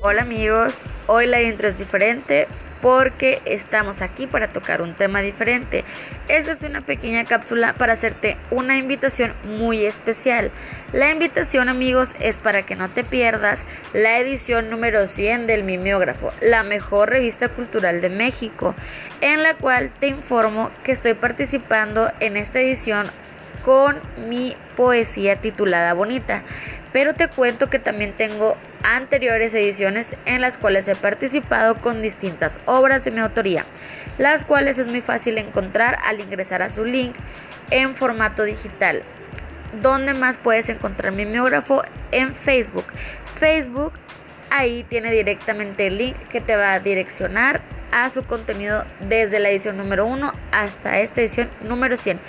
Hola amigos, hoy la intro es diferente porque estamos aquí para tocar un tema diferente. Esta es una pequeña cápsula para hacerte una invitación muy especial. La invitación amigos es para que no te pierdas la edición número 100 del Mimeógrafo, la mejor revista cultural de México, en la cual te informo que estoy participando en esta edición con mi poesía titulada Bonita. Pero te cuento que también tengo anteriores ediciones en las cuales he participado con distintas obras de mi autoría, las cuales es muy fácil encontrar al ingresar a su link en formato digital. ¿Dónde más puedes encontrar mi mimeógrafo? En Facebook. Facebook, ahí tiene directamente el link que te va a direccionar a su contenido desde la edición número 1 hasta esta edición número 100.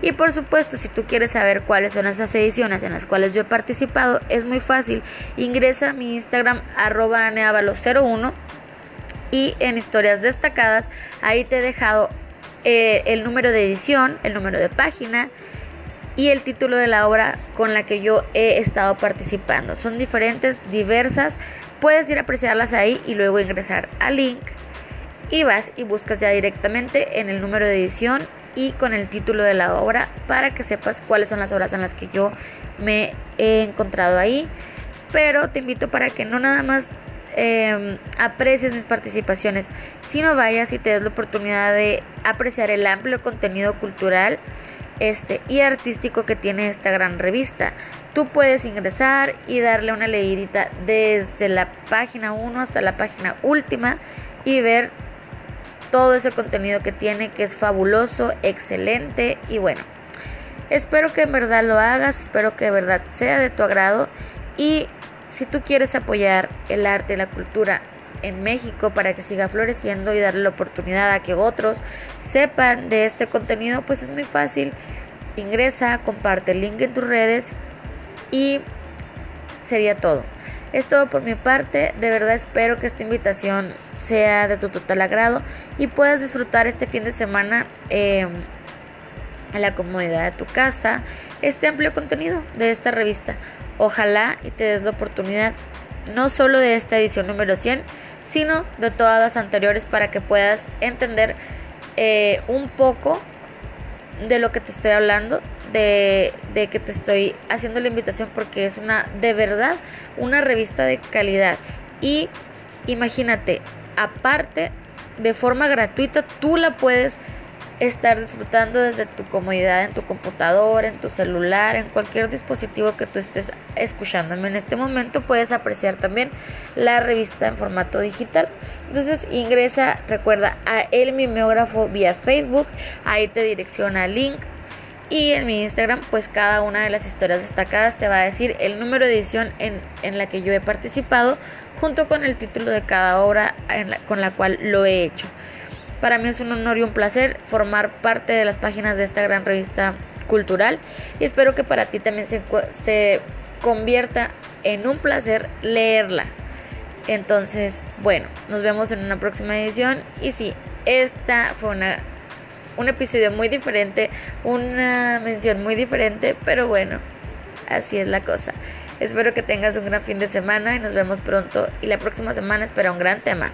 Y por supuesto, si tú quieres saber cuáles son esas ediciones en las cuales yo he participado, es muy fácil. Ingresa a mi Instagram arroba 01 y en historias destacadas, ahí te he dejado eh, el número de edición, el número de página y el título de la obra con la que yo he estado participando. Son diferentes, diversas. Puedes ir a apreciarlas ahí y luego ingresar al link y vas y buscas ya directamente en el número de edición y con el título de la obra para que sepas cuáles son las obras en las que yo me he encontrado ahí. Pero te invito para que no nada más em, aprecies mis participaciones, sino vayas y te des la oportunidad de apreciar el amplio contenido cultural este, y artístico que tiene esta gran revista. Tú puedes ingresar y darle una leidita desde la página 1 hasta la página última y ver todo ese contenido que tiene, que es fabuloso, excelente y bueno. Espero que en verdad lo hagas, espero que de verdad sea de tu agrado y si tú quieres apoyar el arte y la cultura en México para que siga floreciendo y darle la oportunidad a que otros sepan de este contenido, pues es muy fácil. Ingresa, comparte el link en tus redes y sería todo. Es todo por mi parte, de verdad espero que esta invitación sea de tu total agrado y puedas disfrutar este fin de semana em, en la comodidad de tu casa este amplio contenido de esta revista. Ojalá y te des la oportunidad no solo de esta edición número 100, sino de todas las anteriores para que puedas entender eh, un poco de lo que te estoy hablando, de, de, que te estoy haciendo la invitación porque es una, de verdad, una revista de calidad. Y imagínate, aparte, de forma gratuita, tú la puedes estar disfrutando desde tu comodidad en tu computador, en tu celular, en cualquier dispositivo que tú estés escuchándome en este momento, puedes apreciar también la revista en formato digital. Entonces ingresa, recuerda, a el mimeógrafo vía Facebook, ahí te direcciona el link. Y en mi Instagram, pues cada una de las historias destacadas te va a decir el número de edición en, en la que yo he participado, junto con el título de cada obra con la cual lo he hecho. Para mí es un honor y un placer formar parte de las páginas de esta gran revista cultural y espero que para ti también se convierta en un placer leerla. Entonces, bueno, nos vemos en una próxima edición y sí, esta fue una, un episodio muy diferente, una mención muy diferente, pero bueno, así es la cosa. Espero que tengas un gran fin de semana y nos vemos pronto y la próxima semana espera un gran tema.